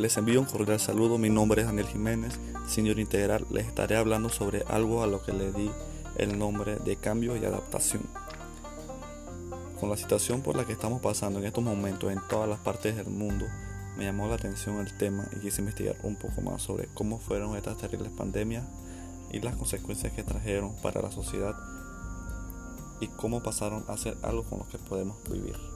Les envío un cordial saludo, mi nombre es Daniel Jiménez, señor integral. Les estaré hablando sobre algo a lo que le di el nombre de cambio y adaptación. Con la situación por la que estamos pasando en estos momentos en todas las partes del mundo, me llamó la atención el tema y quise investigar un poco más sobre cómo fueron estas terribles pandemias y las consecuencias que trajeron para la sociedad y cómo pasaron a ser algo con lo que podemos vivir.